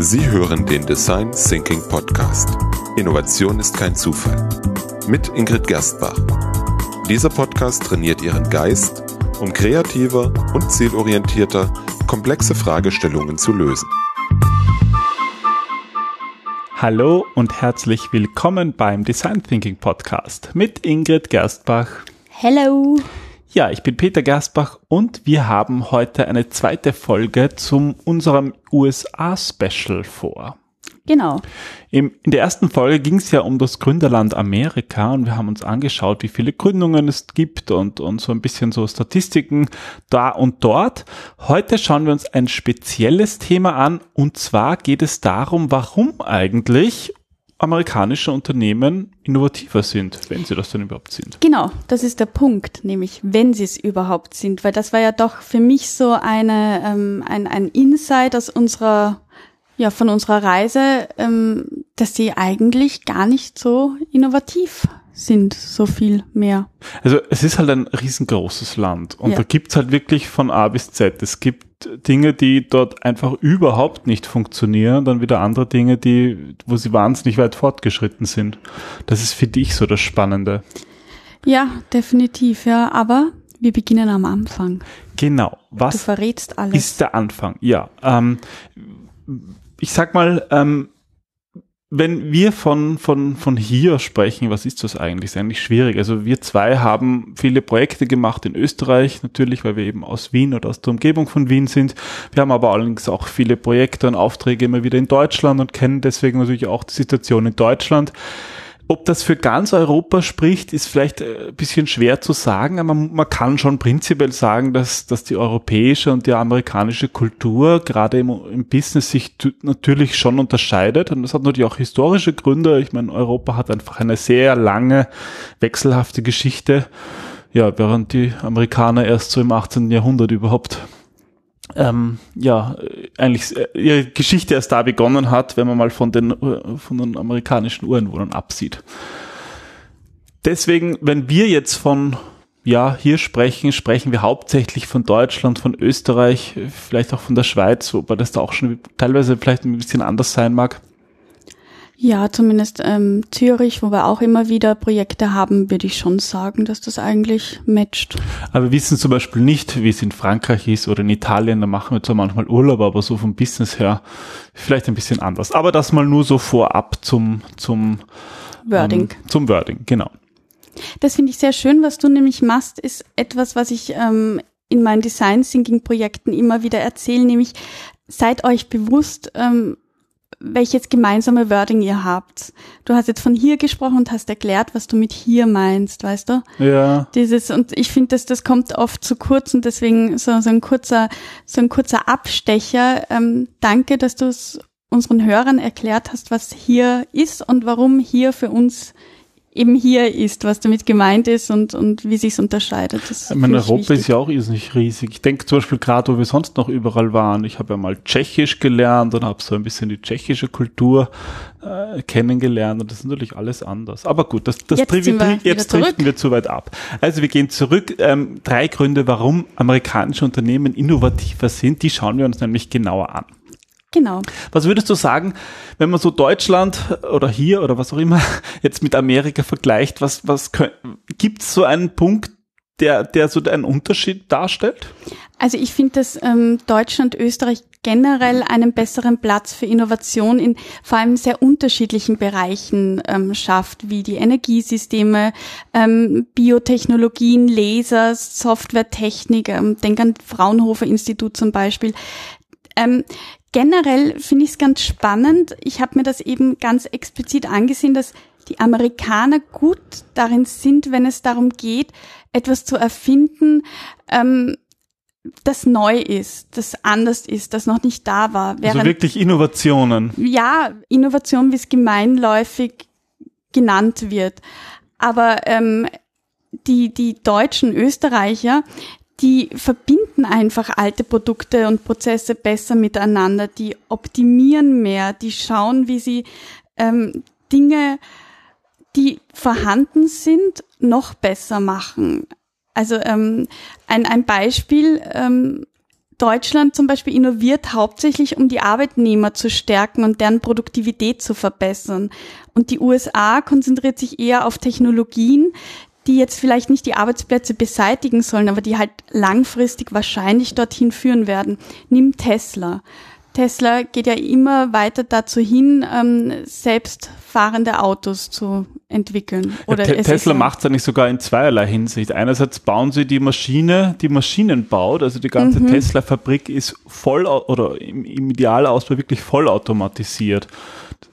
Sie hören den Design Thinking Podcast. Innovation ist kein Zufall. Mit Ingrid Gerstbach. Dieser Podcast trainiert Ihren Geist, um kreativer und zielorientierter komplexe Fragestellungen zu lösen. Hallo und herzlich willkommen beim Design Thinking Podcast mit Ingrid Gerstbach. Hello. Ja, ich bin Peter Gersbach und wir haben heute eine zweite Folge zum unserem USA-Special vor. Genau. Im, in der ersten Folge ging es ja um das Gründerland Amerika und wir haben uns angeschaut, wie viele Gründungen es gibt und, und so ein bisschen so Statistiken da und dort. Heute schauen wir uns ein spezielles Thema an und zwar geht es darum, warum eigentlich amerikanische Unternehmen innovativer sind, wenn sie das denn überhaupt sind. Genau, das ist der Punkt, nämlich wenn sie es überhaupt sind, weil das war ja doch für mich so eine ähm, ein, ein Insight aus unserer ja von unserer Reise, ähm, dass sie eigentlich gar nicht so innovativ sind, so viel mehr. Also es ist halt ein riesengroßes Land und ja. da gibt's halt wirklich von A bis Z. Es gibt Dinge, die dort einfach überhaupt nicht funktionieren, dann wieder andere Dinge, die, wo sie wahnsinnig weit fortgeschritten sind. Das ist für dich so das Spannende. Ja, definitiv, ja. Aber wir beginnen am Anfang. Genau. Was du verrätst alles. ist der Anfang? Ja. Ähm, ich sag mal, ähm, wenn wir von, von, von hier sprechen, was ist das eigentlich? ist eigentlich schwierig. Also wir zwei haben viele Projekte gemacht in Österreich, natürlich, weil wir eben aus Wien oder aus der Umgebung von Wien sind. Wir haben aber allerdings auch viele Projekte und Aufträge immer wieder in Deutschland und kennen deswegen natürlich auch die Situation in Deutschland. Ob das für ganz Europa spricht, ist vielleicht äh, ein bisschen schwer zu sagen, aber man kann schon prinzipiell sagen, dass, dass die europäische und die amerikanische Kultur gerade im, im Business sich natürlich schon unterscheidet. Und das hat natürlich auch historische Gründe. Ich meine, Europa hat einfach eine sehr lange, wechselhafte Geschichte. Ja, während die Amerikaner erst so im 18. Jahrhundert überhaupt ähm, ja, eigentlich äh, ihre Geschichte erst da begonnen hat, wenn man mal von den, äh, von den amerikanischen Ureinwohnern absieht. Deswegen, wenn wir jetzt von, ja, hier sprechen, sprechen wir hauptsächlich von Deutschland, von Österreich, vielleicht auch von der Schweiz, wobei das da auch schon teilweise vielleicht ein bisschen anders sein mag. Ja, zumindest ähm, Zürich, wo wir auch immer wieder Projekte haben, würde ich schon sagen, dass das eigentlich matcht. Aber wir wissen zum Beispiel nicht, wie es in Frankreich ist oder in Italien. Da machen wir zwar manchmal Urlaub, aber so vom Business her vielleicht ein bisschen anders. Aber das mal nur so vorab zum zum Wording. Ähm, zum Wording, genau. Das finde ich sehr schön. Was du nämlich machst, ist etwas, was ich ähm, in meinen Design Thinking Projekten immer wieder erzähle, nämlich seid euch bewusst, ähm, welches gemeinsame Wording ihr habt. Du hast jetzt von hier gesprochen und hast erklärt, was du mit hier meinst, weißt du? Ja. Dieses, und ich finde, dass das kommt oft zu kurz und deswegen so, so ein kurzer, so ein kurzer Abstecher. Ähm, danke, dass du es unseren Hörern erklärt hast, was hier ist und warum hier für uns eben hier ist, was damit gemeint ist und, und wie sich unterscheidet. Das ich meine, Europa wichtig. ist ja auch irrsinnig riesig. Ich denke zum Beispiel gerade, wo wir sonst noch überall waren. Ich habe ja mal Tschechisch gelernt und habe so ein bisschen die tschechische Kultur äh, kennengelernt und das ist natürlich alles anders. Aber gut, das, das jetzt, wir jetzt driften wir zu weit ab. Also wir gehen zurück. Ähm, drei Gründe, warum amerikanische Unternehmen innovativer sind, die schauen wir uns nämlich genauer an. Genau. Was würdest du sagen, wenn man so Deutschland oder hier oder was auch immer jetzt mit Amerika vergleicht, was, was gibt es so einen Punkt, der, der so einen Unterschied darstellt? Also ich finde, dass ähm, Deutschland, Österreich generell einen besseren Platz für Innovation in vor allem sehr unterschiedlichen Bereichen ähm, schafft, wie die Energiesysteme, ähm, Biotechnologien, Lasers, Softwaretechnik, ähm, denk an Fraunhofer Institut zum Beispiel. Ähm, generell finde ich es ganz spannend. Ich habe mir das eben ganz explizit angesehen, dass die Amerikaner gut darin sind, wenn es darum geht, etwas zu erfinden, ähm, das neu ist, das anders ist, das noch nicht da war. Also Während, also wirklich Innovationen. Ja, Innovation, wie es gemeinläufig genannt wird. Aber ähm, die, die deutschen Österreicher, die verbinden einfach alte Produkte und Prozesse besser miteinander, die optimieren mehr, die schauen, wie sie ähm, Dinge, die vorhanden sind, noch besser machen. Also ähm, ein, ein Beispiel, ähm, Deutschland zum Beispiel innoviert hauptsächlich, um die Arbeitnehmer zu stärken und deren Produktivität zu verbessern. Und die USA konzentriert sich eher auf Technologien, die jetzt vielleicht nicht die Arbeitsplätze beseitigen sollen, aber die halt langfristig wahrscheinlich dorthin führen werden. Nimm Tesla. Tesla geht ja immer weiter dazu hin, ähm, selbstfahrende Autos zu entwickeln. Oder ja, Tesla macht es eigentlich sogar in zweierlei Hinsicht. Einerseits bauen sie die Maschine, die Maschinen baut, also die ganze mhm. Tesla-Fabrik ist voll oder im, im Idealausbau wirklich vollautomatisiert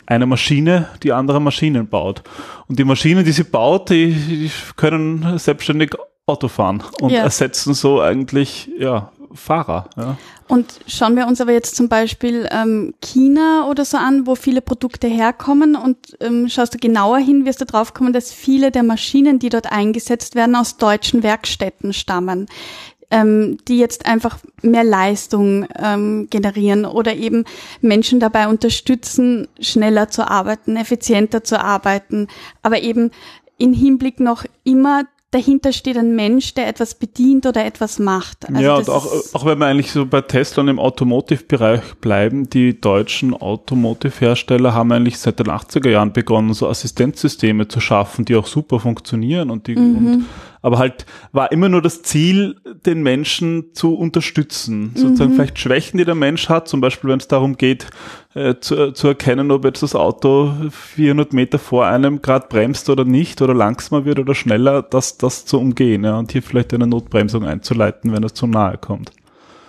eine Maschine, die andere Maschinen baut. Und die Maschinen, die sie baut, die, die können selbstständig Auto fahren und ja. ersetzen so eigentlich ja, Fahrer. Ja. Und schauen wir uns aber jetzt zum Beispiel ähm, China oder so an, wo viele Produkte herkommen und ähm, schaust du genauer hin, wirst du drauf kommen, dass viele der Maschinen, die dort eingesetzt werden, aus deutschen Werkstätten stammen ähm, die jetzt einfach mehr Leistung ähm, generieren oder eben Menschen dabei unterstützen, schneller zu arbeiten, effizienter zu arbeiten, aber eben in Hinblick noch immer dahinter steht ein Mensch, der etwas bedient oder etwas macht. Also ja, und auch, auch wenn wir eigentlich so bei Tesla und im Automotive-Bereich bleiben, die deutschen Automotive-Hersteller haben eigentlich seit den 80er Jahren begonnen, so Assistenzsysteme zu schaffen, die auch super funktionieren und die mhm. und aber halt war immer nur das Ziel, den Menschen zu unterstützen. Sozusagen mhm. vielleicht Schwächen, die der Mensch hat, zum Beispiel wenn es darum geht, äh, zu, zu erkennen, ob jetzt das Auto 400 Meter vor einem gerade bremst oder nicht oder langsamer wird oder schneller, das, das zu umgehen ja, und hier vielleicht eine Notbremsung einzuleiten, wenn es zu nahe kommt.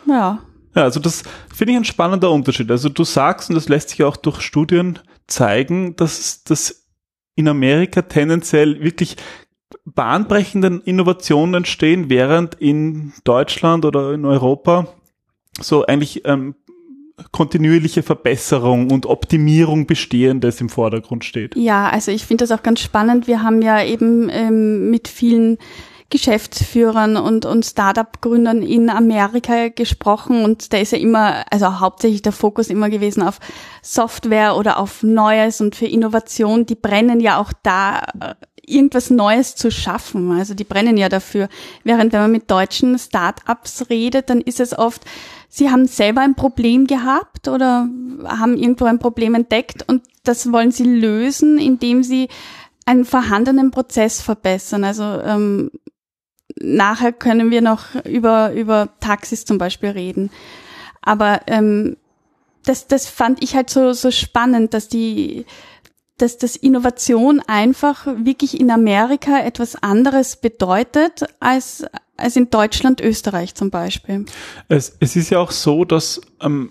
Ja. Ja, also das finde ich ein spannender Unterschied. Also du sagst, und das lässt sich auch durch Studien zeigen, dass das in Amerika tendenziell wirklich bahnbrechenden Innovationen entstehen, während in Deutschland oder in Europa so eigentlich ähm, kontinuierliche Verbesserung und Optimierung Bestehendes im Vordergrund steht. Ja, also ich finde das auch ganz spannend. Wir haben ja eben ähm, mit vielen Geschäftsführern und, und Startup-Gründern in Amerika gesprochen und da ist ja immer, also hauptsächlich der Fokus immer gewesen auf Software oder auf Neues und für Innovation. Die brennen ja auch da äh, irgendwas Neues zu schaffen. Also die brennen ja dafür. Während wenn man mit deutschen Start-ups redet, dann ist es oft, sie haben selber ein Problem gehabt oder haben irgendwo ein Problem entdeckt und das wollen sie lösen, indem sie einen vorhandenen Prozess verbessern. Also ähm, nachher können wir noch über, über Taxis zum Beispiel reden. Aber ähm, das, das fand ich halt so, so spannend, dass die dass das Innovation einfach wirklich in Amerika etwas anderes bedeutet als, als in Deutschland, Österreich zum Beispiel. Es, es ist ja auch so, dass ähm,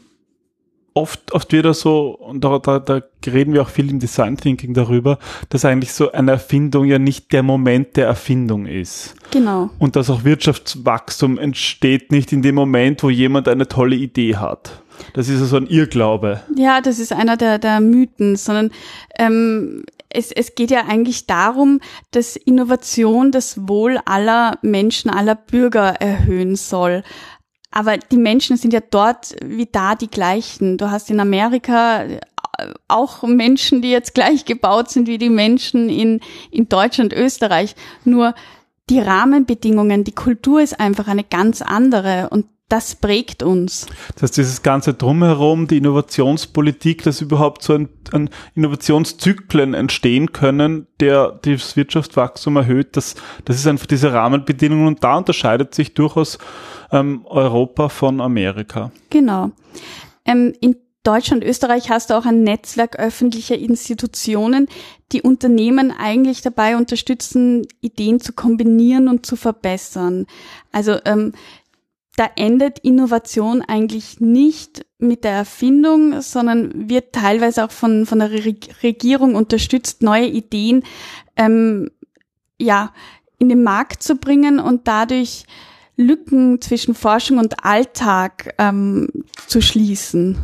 oft, oft wieder so, und da, da, da reden wir auch viel im Design Thinking darüber, dass eigentlich so eine Erfindung ja nicht der Moment der Erfindung ist. Genau. Und dass auch Wirtschaftswachstum entsteht nicht in dem Moment, wo jemand eine tolle Idee hat. Das ist so also ein Irrglaube. Ja, das ist einer der, der Mythen, sondern ähm, es, es geht ja eigentlich darum, dass Innovation das Wohl aller Menschen, aller Bürger erhöhen soll. Aber die Menschen sind ja dort wie da die gleichen. Du hast in Amerika äh, auch Menschen, die jetzt gleich gebaut sind wie die Menschen in, in Deutschland, Österreich. Nur die Rahmenbedingungen, die Kultur ist einfach eine ganz andere und das prägt uns. Das heißt, dieses ganze Drumherum, die Innovationspolitik, dass überhaupt so ein, ein Innovationszyklen entstehen können, der das Wirtschaftswachstum erhöht, das, das ist einfach diese Rahmenbedingungen und da unterscheidet sich durchaus ähm, Europa von Amerika. Genau. Ähm, in Deutschland, Österreich hast du auch ein Netzwerk öffentlicher Institutionen, die Unternehmen eigentlich dabei unterstützen, Ideen zu kombinieren und zu verbessern. Also ähm, da endet Innovation eigentlich nicht mit der Erfindung, sondern wird teilweise auch von, von der Re Regierung unterstützt, neue Ideen ähm, ja, in den Markt zu bringen und dadurch Lücken zwischen Forschung und Alltag ähm, zu schließen.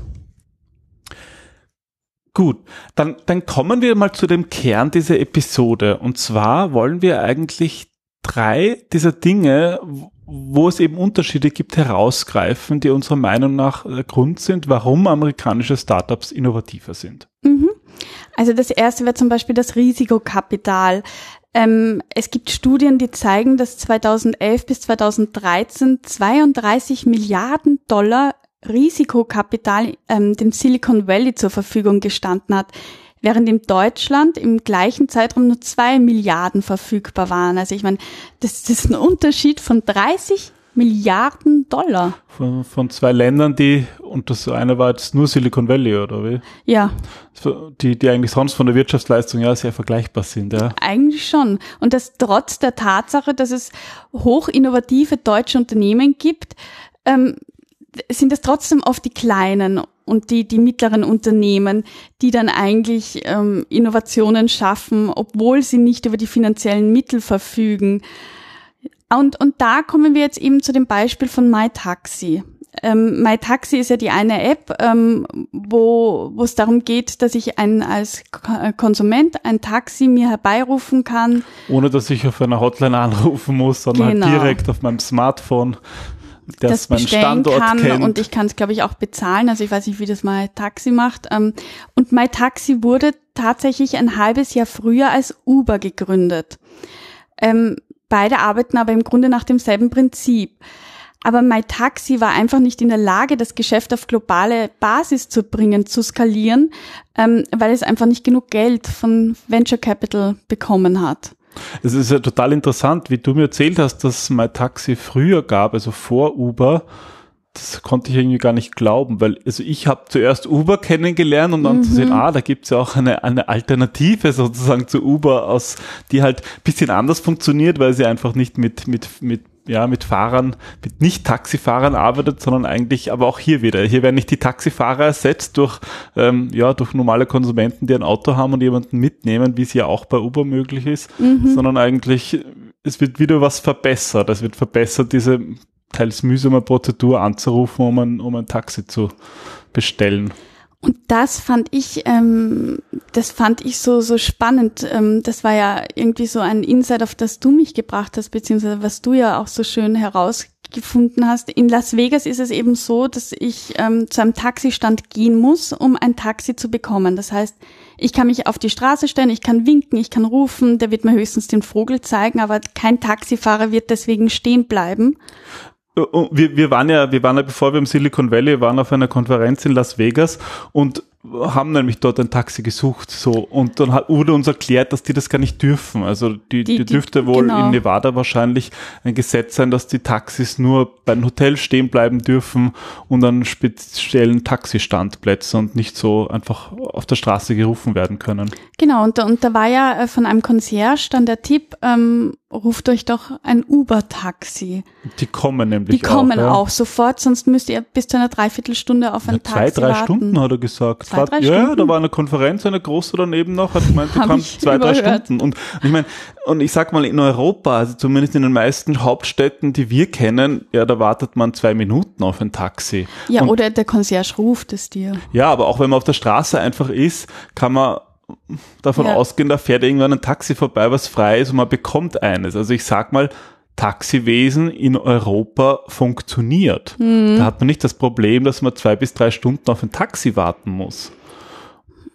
Gut, dann, dann kommen wir mal zu dem Kern dieser Episode. Und zwar wollen wir eigentlich drei dieser Dinge, wo es eben Unterschiede gibt, herausgreifen, die unserer Meinung nach äh, Grund sind, warum amerikanische Startups innovativer sind. Mhm. Also das erste wäre zum Beispiel das Risikokapital. Ähm, es gibt Studien, die zeigen, dass 2011 bis 2013 32 Milliarden Dollar Risikokapital ähm, dem Silicon Valley zur Verfügung gestanden hat, während in Deutschland im gleichen Zeitraum nur zwei Milliarden verfügbar waren. Also ich meine, das, das ist ein Unterschied von 30 Milliarden Dollar. Von, von zwei Ländern, die, und das eine war jetzt nur Silicon Valley, oder wie? Ja. Die, die eigentlich sonst von der Wirtschaftsleistung ja sehr vergleichbar sind, ja. Eigentlich schon. Und das trotz der Tatsache, dass es hoch innovative deutsche Unternehmen gibt, ähm, sind es trotzdem oft die kleinen und die, die mittleren Unternehmen, die dann eigentlich ähm, Innovationen schaffen, obwohl sie nicht über die finanziellen Mittel verfügen. Und, und da kommen wir jetzt eben zu dem Beispiel von MyTaxi. Ähm, MyTaxi ist ja die eine App, ähm, wo wo es darum geht, dass ich ein, als äh, Konsument ein Taxi mir herbeirufen kann. Ohne dass ich auf einer Hotline anrufen muss, sondern genau. halt direkt auf meinem Smartphone das, das meinen Standort kann kennt. und ich kann es, glaube ich, auch bezahlen. Also ich weiß nicht, wie das MyTaxi macht. Ähm, und MyTaxi wurde tatsächlich ein halbes Jahr früher als Uber gegründet. Ähm, Beide arbeiten aber im Grunde nach demselben Prinzip. Aber MyTaxi war einfach nicht in der Lage, das Geschäft auf globale Basis zu bringen, zu skalieren, ähm, weil es einfach nicht genug Geld von Venture Capital bekommen hat. Es ist ja total interessant, wie du mir erzählt hast, dass MyTaxi früher gab, also vor Uber das konnte ich irgendwie gar nicht glauben, weil also ich habe zuerst Uber kennengelernt und dann mhm. zu sehen, ah, da gibt's ja auch eine, eine Alternative sozusagen zu Uber aus, die halt bisschen anders funktioniert, weil sie einfach nicht mit, mit, mit ja, mit Fahrern, mit Nicht-Taxifahrern arbeitet, sondern eigentlich, aber auch hier wieder. Hier werden nicht die Taxifahrer ersetzt durch, ähm, ja, durch normale Konsumenten, die ein Auto haben und jemanden mitnehmen, wie es ja auch bei Uber möglich ist, mhm. sondern eigentlich, es wird wieder was verbessert. Es wird verbessert, diese teils mühsame Prozedur anzurufen, um ein, um ein Taxi zu bestellen. Und das fand ich, ähm, das fand ich so so spannend. Ähm, das war ja irgendwie so ein Insight, auf das du mich gebracht hast, beziehungsweise was du ja auch so schön herausgefunden hast. In Las Vegas ist es eben so, dass ich ähm, zu einem Taxistand gehen muss, um ein Taxi zu bekommen. Das heißt, ich kann mich auf die Straße stellen, ich kann winken, ich kann rufen, der wird mir höchstens den Vogel zeigen, aber kein Taxifahrer wird deswegen stehen bleiben. Äh, wir, wir waren ja, wir waren ja, bevor wir im Silicon Valley waren, auf einer Konferenz in Las Vegas und haben nämlich dort ein Taxi gesucht, so. Und dann hat, wurde uns erklärt, dass die das gar nicht dürfen. Also, die, die, die dürfte wohl genau. in Nevada wahrscheinlich ein Gesetz sein, dass die Taxis nur beim Hotel stehen bleiben dürfen und an speziellen Taxistandplätzen und nicht so einfach auf der Straße gerufen werden können. Genau. Und, und da war ja äh, von einem Concierge dann der Tipp, ähm, ruft euch doch ein Uber-Taxi. Die kommen nämlich auch. Die kommen auch, ja. auch sofort, sonst müsst ihr bis zu einer Dreiviertelstunde auf ein ja, Taxi Zwei, drei warten. Stunden hat er gesagt. Zwei, drei ja, Stunden? da war eine Konferenz, eine große daneben noch, hat gemeint, die kommt zwei, überhört. drei Stunden. Und ich meine, und ich sag mal, in Europa, also zumindest in den meisten Hauptstädten, die wir kennen, ja, da wartet man zwei Minuten auf ein Taxi. Ja, und, oder der Concierge ruft es dir. Ja, aber auch wenn man auf der Straße einfach ist, kann man davon ja. ausgehen, da fährt irgendwann ein Taxi vorbei, was frei ist und man bekommt eines. Also ich sag mal, Taxiwesen in Europa funktioniert. Mhm. Da hat man nicht das Problem, dass man zwei bis drei Stunden auf ein Taxi warten muss.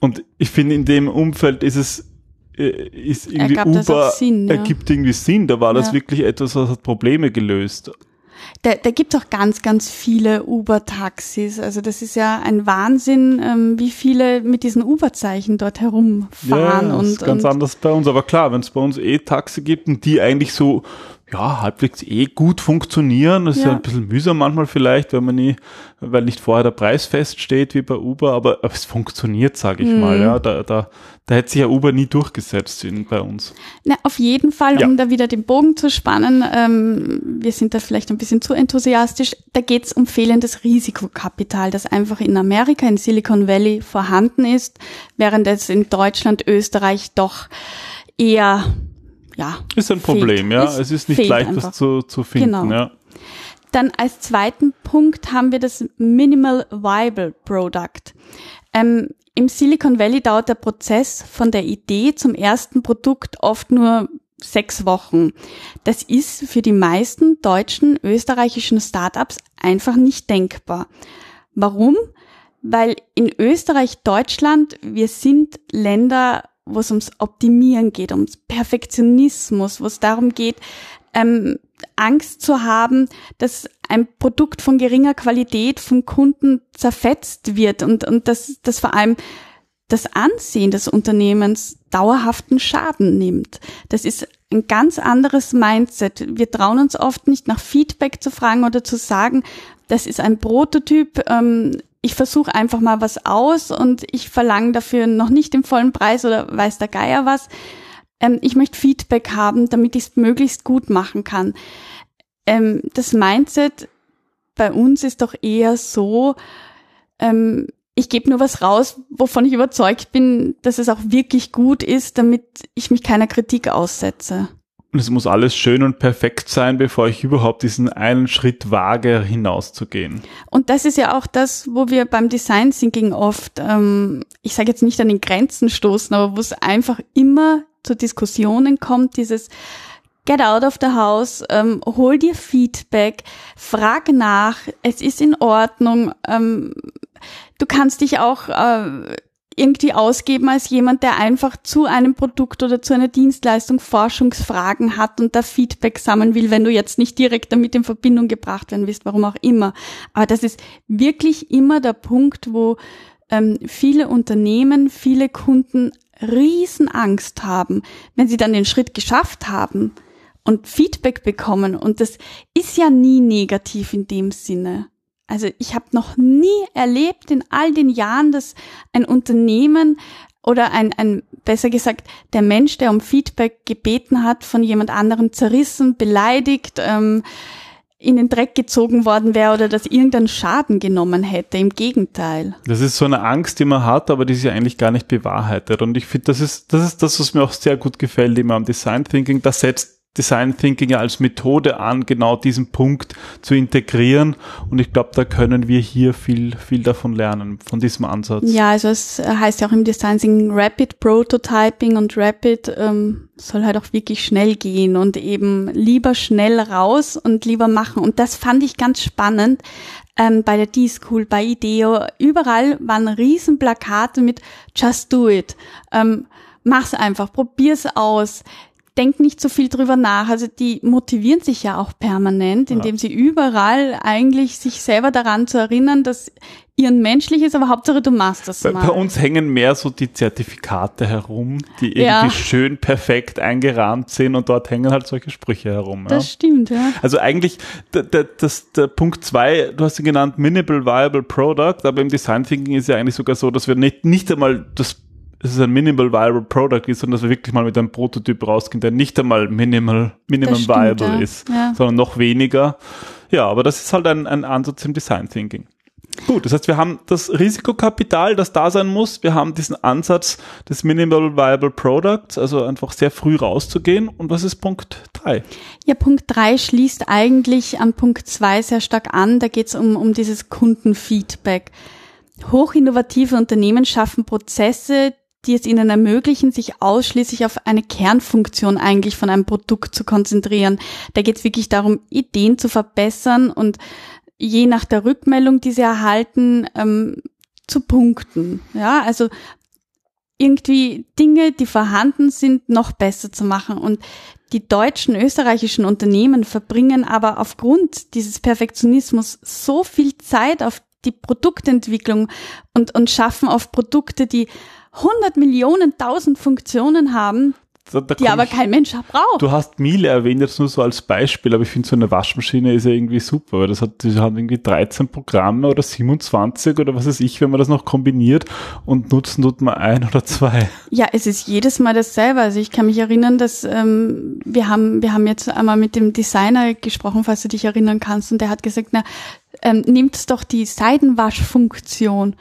Und ich finde, in dem Umfeld ist es äh, ist irgendwie Uber Sinn, ja. ergibt irgendwie Sinn. Da war das ja. wirklich etwas, was hat Probleme gelöst. Da, da gibt es auch ganz, ganz viele Uber-Taxis. Also das ist ja ein Wahnsinn, ähm, wie viele mit diesen Uber-Zeichen dort herumfahren. Ja, das und, ist ganz und anders bei uns. Aber klar, wenn es bei uns eh Taxi gibt und die eigentlich so ja, halbwegs eh gut funktionieren. Das ja. ist ja ein bisschen mühsam manchmal vielleicht, wenn man nie, weil nicht vorher der Preis feststeht wie bei Uber, aber, aber es funktioniert, sage ich mhm. mal. Ja, da, da, da hätte sich ja Uber nie durchgesetzt in, bei uns. Na, auf jeden Fall, ja. um da wieder den Bogen zu spannen, ähm, wir sind da vielleicht ein bisschen zu enthusiastisch, da geht es um fehlendes Risikokapital, das einfach in Amerika, in Silicon Valley vorhanden ist, während es in Deutschland, Österreich doch eher ja. Ist ein Problem, ja. Es, es ist nicht leicht, einfach. das zu, zu finden, genau. ja. Dann als zweiten Punkt haben wir das Minimal Viable Product. Ähm, Im Silicon Valley dauert der Prozess von der Idee zum ersten Produkt oft nur sechs Wochen. Das ist für die meisten deutschen, österreichischen Startups einfach nicht denkbar. Warum? Weil in Österreich, Deutschland, wir sind Länder wo es ums Optimieren geht, ums Perfektionismus, wo es darum geht, ähm, Angst zu haben, dass ein Produkt von geringer Qualität vom Kunden zerfetzt wird und, und dass, dass vor allem das Ansehen des Unternehmens dauerhaften Schaden nimmt. Das ist ein ganz anderes Mindset. Wir trauen uns oft nicht nach Feedback zu fragen oder zu sagen, das ist ein Prototyp, ähm, ich versuche einfach mal was aus und ich verlange dafür noch nicht den vollen Preis oder weiß der Geier was. Ähm, ich möchte Feedback haben, damit ich es möglichst gut machen kann. Ähm, das Mindset bei uns ist doch eher so, ähm, ich gebe nur was raus, wovon ich überzeugt bin, dass es auch wirklich gut ist, damit ich mich keiner Kritik aussetze. Und es muss alles schön und perfekt sein, bevor ich überhaupt diesen einen Schritt wage, hinauszugehen. Und das ist ja auch das, wo wir beim Design Thinking oft, ähm, ich sage jetzt nicht an den Grenzen stoßen, aber wo es einfach immer zu Diskussionen kommt, dieses Get out of the house, ähm, hol dir Feedback, frag nach, es ist in Ordnung. Ähm, du kannst dich auch äh, irgendwie ausgeben als jemand, der einfach zu einem Produkt oder zu einer Dienstleistung Forschungsfragen hat und da Feedback sammeln will, wenn du jetzt nicht direkt damit in Verbindung gebracht werden willst, warum auch immer. Aber das ist wirklich immer der Punkt, wo ähm, viele Unternehmen, viele Kunden Riesenangst haben, wenn sie dann den Schritt geschafft haben und Feedback bekommen. Und das ist ja nie negativ in dem Sinne. Also ich habe noch nie erlebt in all den Jahren, dass ein Unternehmen oder ein, ein, besser gesagt, der Mensch, der um Feedback gebeten hat, von jemand anderem zerrissen, beleidigt, ähm, in den Dreck gezogen worden wäre oder dass irgendeinen Schaden genommen hätte. Im Gegenteil. Das ist so eine Angst, die man hat, aber die sich eigentlich gar nicht bewahrheitet. Und ich finde, das ist, das ist das, was mir auch sehr gut gefällt, immer am Design Thinking. Das setzt Design Thinking als Methode an, genau diesen Punkt zu integrieren. Und ich glaube, da können wir hier viel, viel davon lernen, von diesem Ansatz. Ja, also es heißt ja auch im Design Thinking Rapid Prototyping und Rapid ähm, soll halt auch wirklich schnell gehen und eben lieber schnell raus und lieber machen. Und das fand ich ganz spannend. Ähm, bei der D-School, bei IDEO, überall waren Riesenplakate mit Just do it. Ähm, mach's einfach, probier's aus denk nicht so viel drüber nach. Also die motivieren sich ja auch permanent, indem ja. sie überall eigentlich sich selber daran zu erinnern, dass ihren menschlich ist, aber Hauptsache du machst das bei, mal. Bei uns hängen mehr so die Zertifikate herum, die irgendwie ja. schön perfekt eingerahmt sind und dort hängen halt solche Sprüche herum. Das ja. stimmt, ja. Also eigentlich, der, der, das, der Punkt zwei, du hast ihn genannt, Minimal Viable Product, aber im Design Thinking ist ja eigentlich sogar so, dass wir nicht, nicht einmal das es ist ein Minimal Viable Product ist, sondern dass wir wirklich mal mit einem Prototyp rausgehen, der nicht einmal Minimal, Minimum stimmt, Viable ja. ist, ja. sondern noch weniger. Ja, aber das ist halt ein, ein Ansatz im Design Thinking. Gut, das heißt, wir haben das Risikokapital, das da sein muss. Wir haben diesen Ansatz des Minimal Viable Products, also einfach sehr früh rauszugehen. Und was ist Punkt drei? Ja, Punkt drei schließt eigentlich an Punkt zwei sehr stark an. Da geht es um, um dieses Kundenfeedback. Hochinnovative Unternehmen schaffen Prozesse, die es ihnen ermöglichen, sich ausschließlich auf eine Kernfunktion eigentlich von einem Produkt zu konzentrieren. Da geht es wirklich darum, Ideen zu verbessern und je nach der Rückmeldung, die sie erhalten, ähm, zu punkten. Ja, also irgendwie Dinge, die vorhanden sind, noch besser zu machen. Und die deutschen, österreichischen Unternehmen verbringen aber aufgrund dieses Perfektionismus so viel Zeit auf die Produktentwicklung und, und schaffen auf Produkte, die 100 Millionen, 1000 Funktionen haben, da, da die aber ich, kein Mensch braucht. Du hast Miele erwähnt, jetzt nur so als Beispiel, aber ich finde, so eine Waschmaschine ist ja irgendwie super, weil das hat, die haben irgendwie 13 Programme oder 27 oder was weiß ich, wenn man das noch kombiniert und nutzen tut man ein oder zwei. Ja, es ist jedes Mal dasselbe. Also ich kann mich erinnern, dass ähm, wir haben, wir haben jetzt einmal mit dem Designer gesprochen, falls du dich erinnern kannst, und der hat gesagt, na, ähm, nimmt doch die Seidenwaschfunktion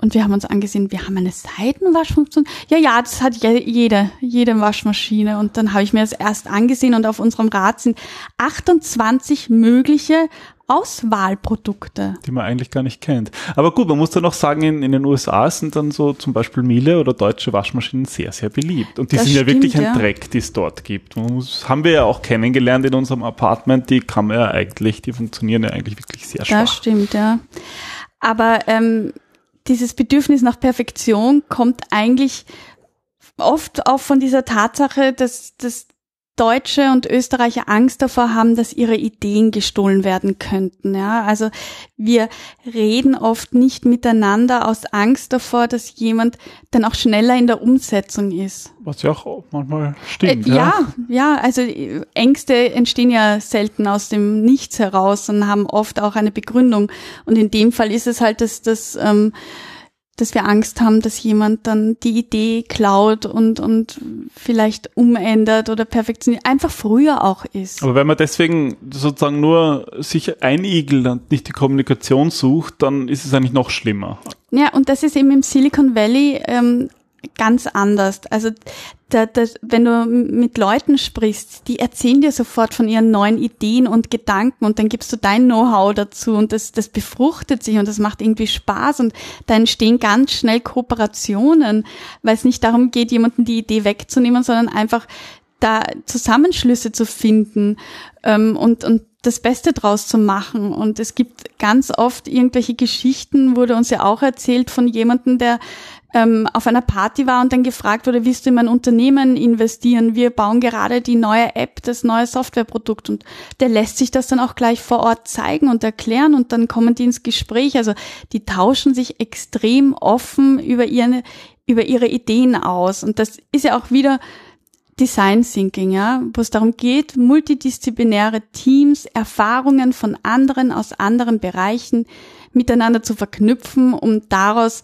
und wir haben uns angesehen, wir haben eine Seitenwaschfunktion. Ja, ja, das hat jede, jede Waschmaschine. Und dann habe ich mir das erst angesehen und auf unserem Rad sind 28 mögliche Auswahlprodukte. Die man eigentlich gar nicht kennt. Aber gut, man muss dann noch sagen, in, in den USA sind dann so zum Beispiel Miele oder deutsche Waschmaschinen sehr, sehr beliebt. Und die das sind stimmt, ja wirklich ein ja. Dreck, die es dort gibt. Muss, haben wir ja auch kennengelernt in unserem Apartment. Die kann man ja eigentlich, die funktionieren ja eigentlich wirklich sehr schwach. Das stimmt, ja. Aber ähm, dieses Bedürfnis nach Perfektion kommt eigentlich oft auch von dieser Tatsache, dass, dass Deutsche und Österreicher Angst davor haben, dass ihre Ideen gestohlen werden könnten. Ja, also wir reden oft nicht miteinander aus Angst davor, dass jemand dann auch schneller in der Umsetzung ist. Was ja auch manchmal stimmt. Äh, ja, ja, ja, also äh, Ängste entstehen ja selten aus dem Nichts heraus und haben oft auch eine Begründung. Und in dem Fall ist es halt, dass das ähm, dass wir Angst haben, dass jemand dann die Idee klaut und, und vielleicht umändert oder perfektioniert, einfach früher auch ist. Aber wenn man deswegen sozusagen nur sich einigelt und nicht die Kommunikation sucht, dann ist es eigentlich noch schlimmer. Ja, und das ist eben im Silicon Valley ähm, ganz anders. Also da, da, wenn du mit Leuten sprichst, die erzählen dir sofort von ihren neuen Ideen und Gedanken und dann gibst du dein Know-how dazu und das, das befruchtet sich und das macht irgendwie Spaß und da entstehen ganz schnell Kooperationen, weil es nicht darum geht, jemanden die Idee wegzunehmen, sondern einfach da Zusammenschlüsse zu finden ähm, und, und das Beste draus zu machen. Und es gibt ganz oft irgendwelche Geschichten, wurde uns ja auch erzählt von jemandem, der ähm, auf einer Party war und dann gefragt wurde, willst du in mein Unternehmen investieren? Wir bauen gerade die neue App, das neue Softwareprodukt und der lässt sich das dann auch gleich vor Ort zeigen und erklären und dann kommen die ins Gespräch. Also die tauschen sich extrem offen über ihre, über ihre Ideen aus und das ist ja auch wieder Design Thinking, ja, wo es darum geht, multidisziplinäre Teams, Erfahrungen von anderen aus anderen Bereichen miteinander zu verknüpfen, um daraus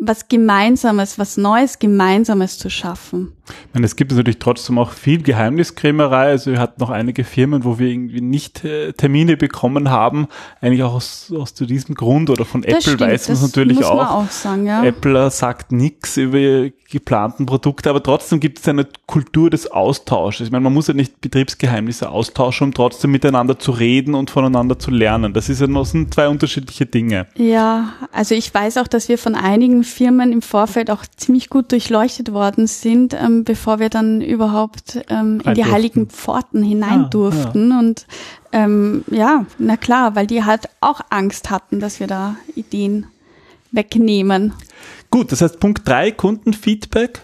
was Gemeinsames, was Neues Gemeinsames zu schaffen. Ich meine, es gibt natürlich trotzdem auch viel Geheimniskrämerei. Also wir hatten noch einige Firmen, wo wir irgendwie nicht äh, Termine bekommen haben. Eigentlich auch aus, aus diesem Grund oder von das Apple stimmt, weiß man es natürlich auch. auch sagen, ja. Apple sagt nichts über geplanten Produkte, aber trotzdem gibt es eine Kultur des Austausches. Ich meine, man muss ja nicht Betriebsgeheimnisse austauschen, um trotzdem miteinander zu reden und voneinander zu lernen. Das ist ja noch sind zwei unterschiedliche Dinge. Ja, also ich weiß auch, dass wir von einigen Firmen im Vorfeld auch ziemlich gut durchleuchtet worden sind, ähm, bevor wir dann überhaupt ähm, in die heiligen Pforten hinein ah, durften. Ja. Und ähm, ja, na klar, weil die halt auch Angst hatten, dass wir da Ideen wegnehmen. Gut, das heißt Punkt drei Kundenfeedback.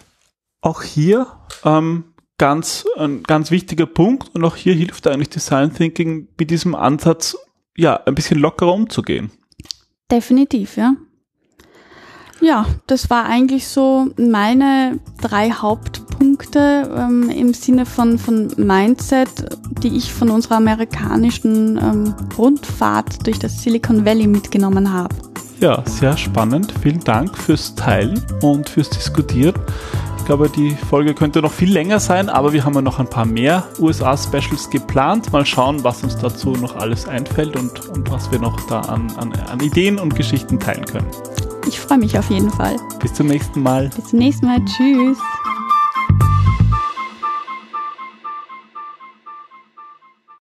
Auch hier ähm, ganz, ein ganz wichtiger Punkt und auch hier hilft eigentlich Design Thinking mit diesem Ansatz, ja, ein bisschen lockerer umzugehen. Definitiv, ja. Ja, das war eigentlich so meine drei Hauptpunkte ähm, im Sinne von, von Mindset, die ich von unserer amerikanischen ähm, Rundfahrt durch das Silicon Valley mitgenommen habe. Ja, sehr spannend. Vielen Dank fürs Teilen und fürs Diskutieren. Ich glaube, die Folge könnte noch viel länger sein, aber wir haben ja noch ein paar mehr USA-Specials geplant. Mal schauen, was uns dazu noch alles einfällt und, und was wir noch da an, an, an Ideen und Geschichten teilen können. Ich freue mich auf jeden Fall. Bis zum nächsten Mal. Bis zum nächsten Mal. Tschüss.